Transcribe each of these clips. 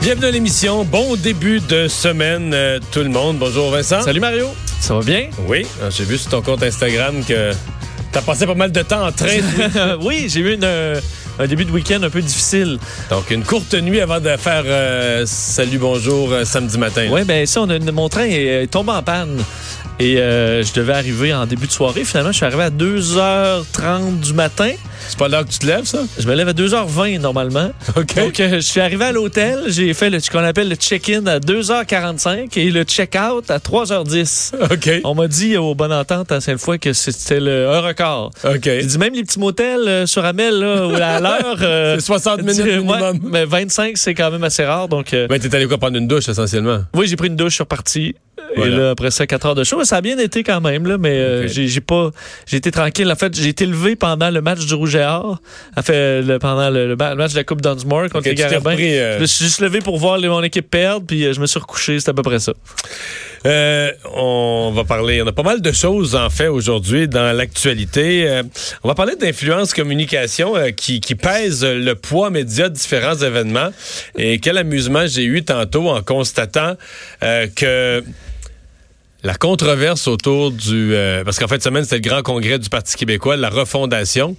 Bienvenue à l'émission. Bon début de semaine, euh, tout le monde. Bonjour Vincent. Salut Mario, ça va bien? Oui, euh, j'ai vu sur ton compte Instagram que t'as passé pas mal de temps en train. oui, j'ai eu une, euh, un début de week-end un peu difficile. Donc une courte nuit avant de faire euh, salut bonjour samedi matin. Oui, ben ça, on a, mon train est, est tombé en panne. Et je devais arriver en début de soirée. Finalement, je suis arrivé à 2h30 du matin. C'est pas l'heure que tu te lèves, ça? Je me lève à 2h20 normalement. OK. Donc, euh, je suis arrivé à l'hôtel. J'ai fait le- ce qu'on appelle le check-in à 2h45 et le check-out à 3h10. OK. On m'a dit au Bonne Entente à Sainte-Foy que c'était le- un record. OK. J'ai dit même les petits motels euh, sur Amel là, où à l'heure. euh, C'est 60 minutes minimum. mais 25, c'est quand même assez rare. Donc, Ben, t'es allé quoi prendre une douche, essentiellement? oui, j'ai pris une douche, je suis reparti. Voilà. Et là, après ça, 4 heures de show. Ça a bien été quand même, là, mais j'ai pas. J'ai été tranquille. En fait, j'ai été levé pendant le match du Rouge En fait, le- pendant le, le ma- le match de la Coupe Dunsmore contre Ok, les Garabins. euh, Je me suis juste levé pour voir mon équipe perdre, puis euh, je me suis recouché. C'est à peu près ça. Euh, on va parler, on a pas mal de choses en fait aujourd'hui dans l'actualité. Euh, on va parler d'influence communication euh, qui, qui pèse le poids média de différents événements. Et quel amusement j'ai eu tantôt en constatant que la controverse autour du... parce qu'en fait, semaine, c'était le grand congrès du Parti québécois, la refondation,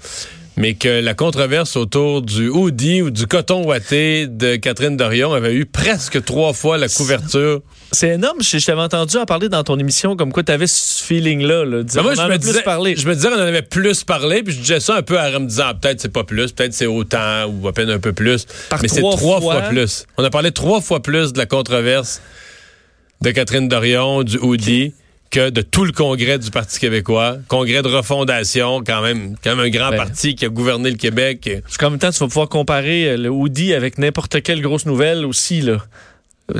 mais que la controverse autour du hoodie ou du coton ouaté de Catherine Dorion avait eu presque trois fois la couverture. C'est énorme. Je, je t'avais entendu en parler dans ton émission, comme quoi tu avais ce feeling-là. Là, Ben moi, on je en me, disais, plus parlé. je me disais qu'on en avait plus parlé, puis je disais ça un peu en me disant, ah, peut-être c'est pas plus, peut-être c'est autant, ou à peine un peu plus. Par Mais c'est trois trois fois. fois. plus. On a parlé trois fois plus de la controverse de Catherine Dorion, du hoodie, que de tout le congrès du Parti québécois. Congrès de refondation, quand même, quand même un grand Ben. parti qui a gouverné le Québec. Qu'en même temps, tu vas pouvoir comparer euh, le hoodie avec n'importe quelle grosse nouvelle aussi. Là.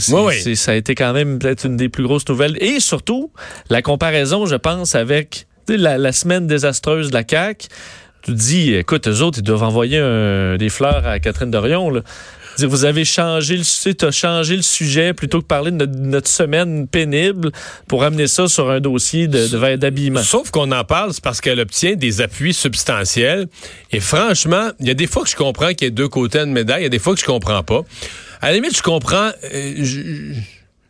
Oui, oui. Ça a été quand même peut-être une des plus grosses nouvelles. Et surtout, la comparaison, je pense, avec la, la semaine désastreuse de la CAQ. Tu te dis, écoute, eux autres, ils doivent envoyer un- des fleurs à Catherine Dorion. Là. Vous avez changé le, sujet plutôt que parler de notre, semaine pénible pour amener ça sur un dossier de, d'habillement. Sauf qu'on en parle, c'est parce qu'elle obtient des appuis substantiels. Et franchement, il y a des fois que je comprends qu'il y a deux côtés de médaille, il y a des fois que je comprends pas. À la limite, je comprends. euh, je,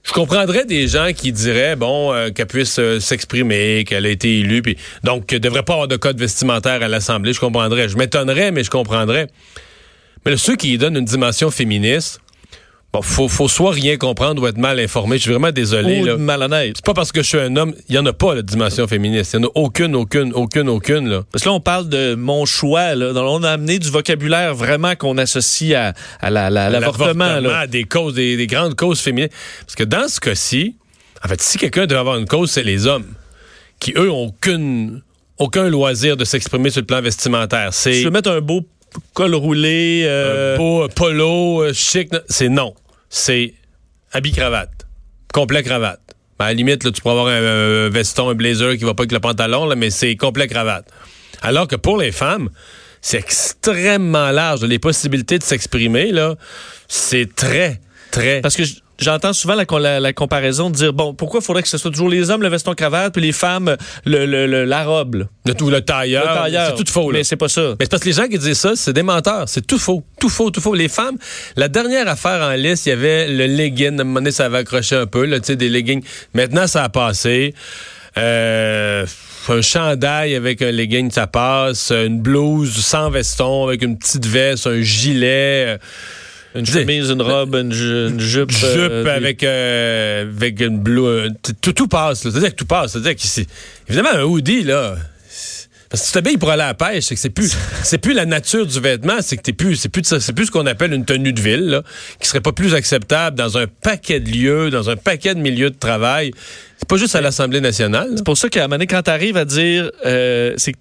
je comprendrais des gens qui diraient bon euh, qu'elle puisse euh, s'exprimer, qu'elle a été élue, puis donc qu'elle devrait pas avoir de code vestimentaire à l'Assemblée. Je comprendrais. Je m'étonnerais, mais je comprendrais. Mais là, ceux qui y donnent une dimension féministe, bon, faut, faut soit rien comprendre ou être mal informé. Je suis vraiment désolé. Ou là. malhonnête. C'est pas parce que je suis un homme, il y en a pas la dimension féministe. Il y en a aucune, aucune, aucune, aucune là. Parce que là, on parle de mon choix. Là. On a amené du vocabulaire vraiment qu'on associe à, à la- la- l'avortement. là. des causes, des, des grandes causes féminines. Parce que dans ce cas-ci, en fait, si quelqu'un doit avoir une cause, c'est les hommes qui eux ont aucune, aucun loisir de s'exprimer sur le plan vestimentaire. C'est veux mettre un beau col roulé. euh, beau euh, polo euh, chic. C'est non. C'est habit cravate, complet cravate. Ben, à la limite, là, tu pourras avoir un, un veston, un blazer qui va pas avec le pantalon, là, mais c'est complet cravate. Alors que pour les femmes, c'est extrêmement large. Les possibilités de s'exprimer, là, c'est très, très... Parce que j- j'entends souvent la, la- la comparaison de dire bon, pourquoi faudrait que ce soit toujours les hommes le veston cravate puis les femmes le, le- le- la robe. là? Le, tout, le tailleur, Le tailleur. c'est tout faux. Là. Mais c'est pas ça. Mais c'est parce que les gens qui disent ça, c'est des menteurs. C'est tout faux. Tout faux, tout faux. Les femmes, la dernière affaire en liste, il y avait le legging. À un moment donné, ça avait accroché un peu, là, tu sais, des leggings. Maintenant, ça a passé. Euh, un chandail avec un legging, ça passe. Une blouse sans veston avec une petite veste, un gilet. euh, Une Je dis- chemise, une robe, une, une jupe. jupe euh, avec, euh, avec une blouse. Tout, tout passe. là. C'est-à-dire que tout passe. C'est-à-dire que évidemment, un hoodie, là. Parce que tu t'habilles pour aller à la pêche, c'est que c'est plus, c'est plus la nature du vêtement, c'est que t'es plus, c'est plus, c'est plus ce qu'on appelle une tenue de ville, là, qui serait pas plus acceptable dans un paquet de lieux, dans un paquet de milieux de travail. C'est pas juste à l'Assemblée nationale. C'est pour ça qu'à un moment donné, quand tu arrives à dire, euh, c'est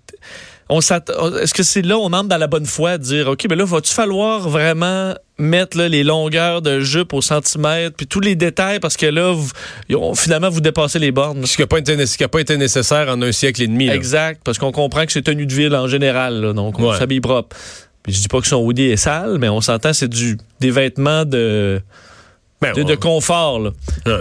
on est-ce que c'est là on entre dans la bonne foi de dire ok mais là va-tu falloir vraiment mettre là, les longueurs de jupe au centimètre, puis tous les détails, parce que là, vous- finalement, vous dépassez les bornes. Ce qui n'a pas, été- pas nécessaire en un siècle et demi. là. Exact, parce qu'on comprend que c'est tenue de ville en général, là, donc on Ouais. s'habille propre. Puis je dis pas que son hoodie est sale, mais on s'entend c'est du des vêtements de, Ben, de, on- de confort. Là. Ouais.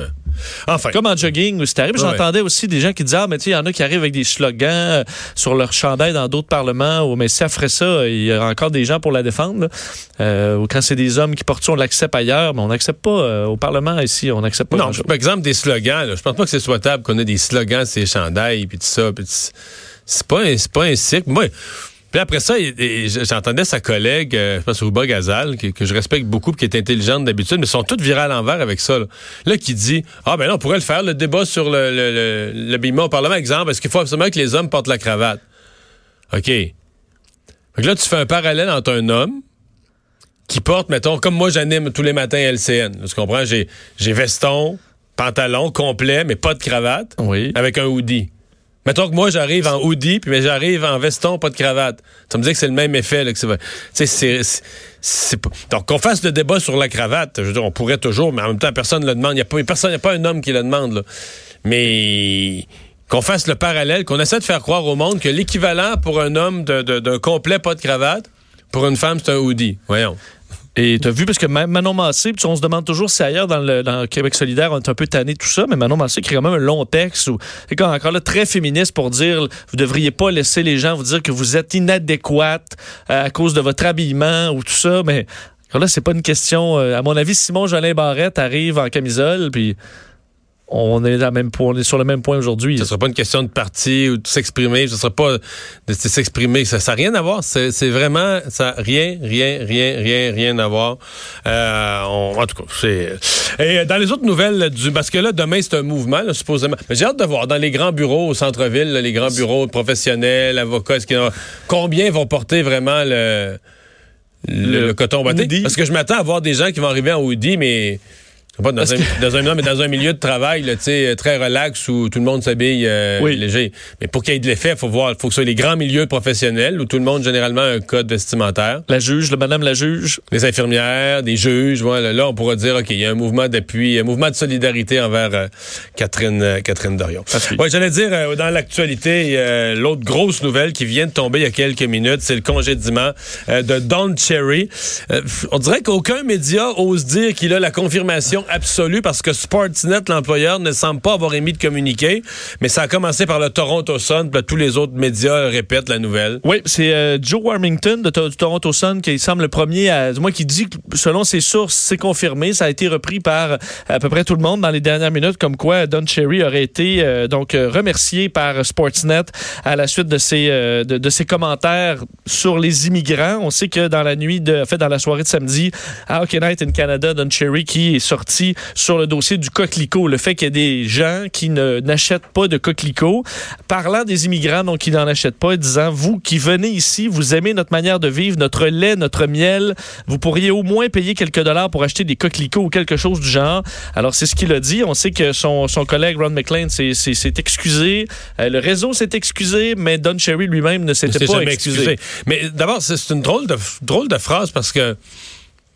Enfin, Comme en jogging, c'est arrivé. Ouais. J'entendais aussi des gens qui disaient Ah, mais tu sais, il y en a qui arrivent avec des slogans euh, sur leur chandail dans d'autres parlements. Ou, mais si ferait ça, il y a encore des gens pour la défendre. Euh, ou quand c'est des hommes qui portent ça, on l'accepte ailleurs, mais on n'accepte pas euh, au Parlement ici. On n'accepte pas. non, par exemple, des slogans. Là, je pense pas que c'est souhaitable qu'on ait des slogans, ces chandails, puis tout ça. puis c'est- pas, un- pas un cycle. Moi, puis après ça, j'entendais sa collègue, euh, je pense Rouba Gazal, que, que je respecte beaucoup, qui est intelligente d'habitude, mais ils sont toutes virées à l'envers avec ça. Là. Là, qui dit Ah, ben là, on pourrait le faire, le débat sur le, le, le, l'habillement au Parlement. Exemple, est-ce qu'il faut absolument que les hommes portent la cravate? OK. Fait que là, tu fais un parallèle entre un homme qui porte, mettons, comme moi j'anime tous les matins à LCN. Tu comprends? J'ai, j'ai veston, pantalon complet, mais pas de cravate, Oui. avec un hoodie. Mettons que moi j'arrive en hoodie, puis mais j'arrive en veston, pas de cravate. Ça me dit que c'est le même effet. Là, que c'est, tu c'est, Donc qu'on fasse le débat sur la cravate, je veux dire, on pourrait toujours, mais en même temps, personne ne le demande. Il n'y a, pas- a pas un homme qui le demande. Là. Mais qu'on fasse le parallèle, qu'on essaie de faire croire au monde que l'équivalent pour un homme d'un complet pas de cravate, pour une femme, c'est un hoodie. Voyons. Et tu as vu, parce que Manon Massé, on se demande toujours si ailleurs dans le, Québec solidaire, on est un peu tanné tout ça, mais Manon Massé écrit quand même un long texte, où, encore là, très féministe pour dire, vous devriez pas laisser les gens vous dire que vous êtes inadéquate euh, à cause de votre habillement ou tout ça, mais là, c'est pas une question, euh, à mon avis, Simon Jolin Barrette arrive en camisole, puis on est, à même on est sur le même point aujourd'hui. Ce sera pas une question de parti ou de s'exprimer. Ce sera pas de s'exprimer. Ça n'a rien à voir. C'est vraiment ça rien, rien, rien, rien, rien à voir. Euh, on- en tout cas, c'est. Et dans les autres nouvelles du, parce que là demain c'est un mouvement là, supposément. Mais j'ai hâte de voir dans les grands bureaux au centre-ville, les grands bureaux professionnels, avocats, est-ce a- combien vont porter vraiment le le, Le le coton batté? Parce que je m'attends à voir des gens qui vont arriver en hoodie, mais pas dans un, dans un, non, mais dans un milieu de travail, là, tu sais, très relax où tout le monde s'habille euh, Oui. léger. Mais pour qu'il y ait de l'effet, il faut voir, faut que ce soit les grands milieux professionnels où tout le monde généralement a un code vestimentaire. La juge, le madame la juge, Les infirmières, des juges, voilà. Là, on pourra dire, OK, il y a un mouvement d'appui, un mouvement de solidarité envers euh, Catherine, euh, Catherine Dorion. Ouais, j'allais dire, euh, dans l'actualité, euh, l'autre grosse nouvelle qui vient de tomber il y a quelques minutes, c'est le congédiement euh, de Don Cherry. Euh, on dirait qu'aucun média ose dire qu'il a la confirmation absolue parce que Sportsnet, l'employeur, ne semble pas avoir émis de communiqué, mais ça a commencé par le Toronto Sun, puis tous les autres médias répètent la nouvelle. Oui, c'est euh, Joe Warmington de du Toronto Sun qui semble le premier à, du qui dit que selon ses sources, c'est confirmé. Ça a été repris par euh, à peu près tout le monde dans les dernières minutes, comme quoi Don Cherry aurait été euh, donc remercié par Sportsnet à la suite de ses de, ses commentaires sur les immigrants. On sait que dans la nuit de, fait dans la soirée de samedi à Hockey Night in Canada, Don Cherry qui est sorti sur le dossier du coquelicot, le fait qu'il y ait des gens qui n'achètent pas de coquelicot, parlant des immigrants donc qui n'en achètent pas, et disant vous qui venez ici, vous aimez notre manière de vivre, notre lait, notre miel, vous pourriez au moins payer quelques dollars pour acheter des coquelicots ou quelque chose du genre. Alors c'est ce qu'il a dit. On sait que son, son collègue Ron McLean s'est excusé, Euh, le réseau s'est excusé, mais Don Cherry lui-même ne s'était s'est pas jamais excusé. Mais d'abord, c'est une drôle de, drôle de phrase parce que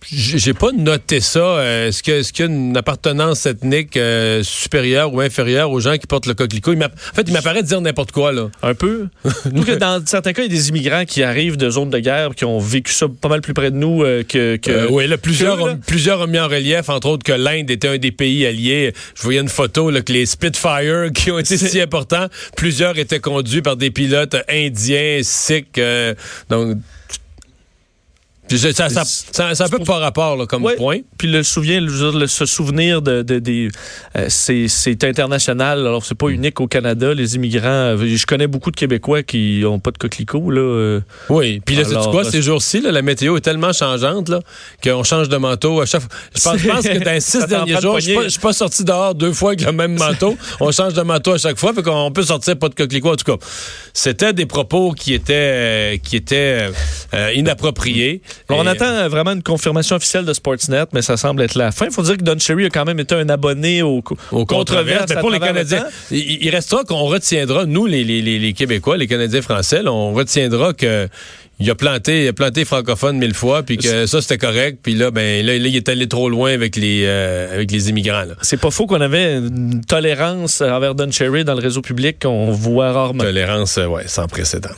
j'ai pas noté ça. Euh, Est-ce qu'il y a une appartenance ethnique euh, supérieure ou inférieure aux gens qui portent le coquelicot? Il en fait, il m'apparaît de dire n'importe quoi, là. Un peu. Nous, que dans certains cas, il y a des immigrants qui arrivent de zones de guerre, qui ont vécu ça pas mal plus près de nous euh, que. que Euh, oui, là, plusieurs, que, là. ont, plusieurs ont mis en relief, entre autres, que l'Inde était un des pays alliés. Je voyais une photo, là, que les Spitfire, qui ont été si importants, plusieurs étaient conduits par des pilotes indiens, sikhs. euh, donc, je- ça, ça, ça, pas rapport, là, comme Ouais. point. Puis le souvenir, le- se souvenir de, de- euh, c'est, international. Alors c'est pas Mm. unique au Canada. Les immigrants, euh, je connais beaucoup de Québécois qui ont pas de coquelicots là. euh. Oui, puis là, Alors, quoi, là, ces jours-ci, la météo est tellement changeante là, qu'on change de manteau à chaque fois. Je pense, je pense que dans les six derniers jours, une je suis pas- sorti dehors deux fois avec le même manteau. On change de manteau à chaque fois, fait qu'on peut sortir pas de coquelicot. En tout cas, c'était des propos qui étaient, euh, qui étaient euh, inappropriés. On attend euh, vraiment une confirmation officielle de Sportsnet, mais ça semble être la fin. Il faut dire que Don Cherry a quand même été un abonné au, Au controverse, mais pour les le Canadiens, il, il restera qu'on retiendra, nous, les, les, les, les Québécois, les Canadiens français, là, on retiendra que il a planté, il a planté francophone mille fois, puis que ça c'était correct, puis là, ben là, il est allé trop loin avec les euh, avec les immigrants. C'est pas faux qu'on avait une tolérance envers Don Cherry dans le réseau public qu'on voit rarement. Tolérance, euh, ouais, sans précédent.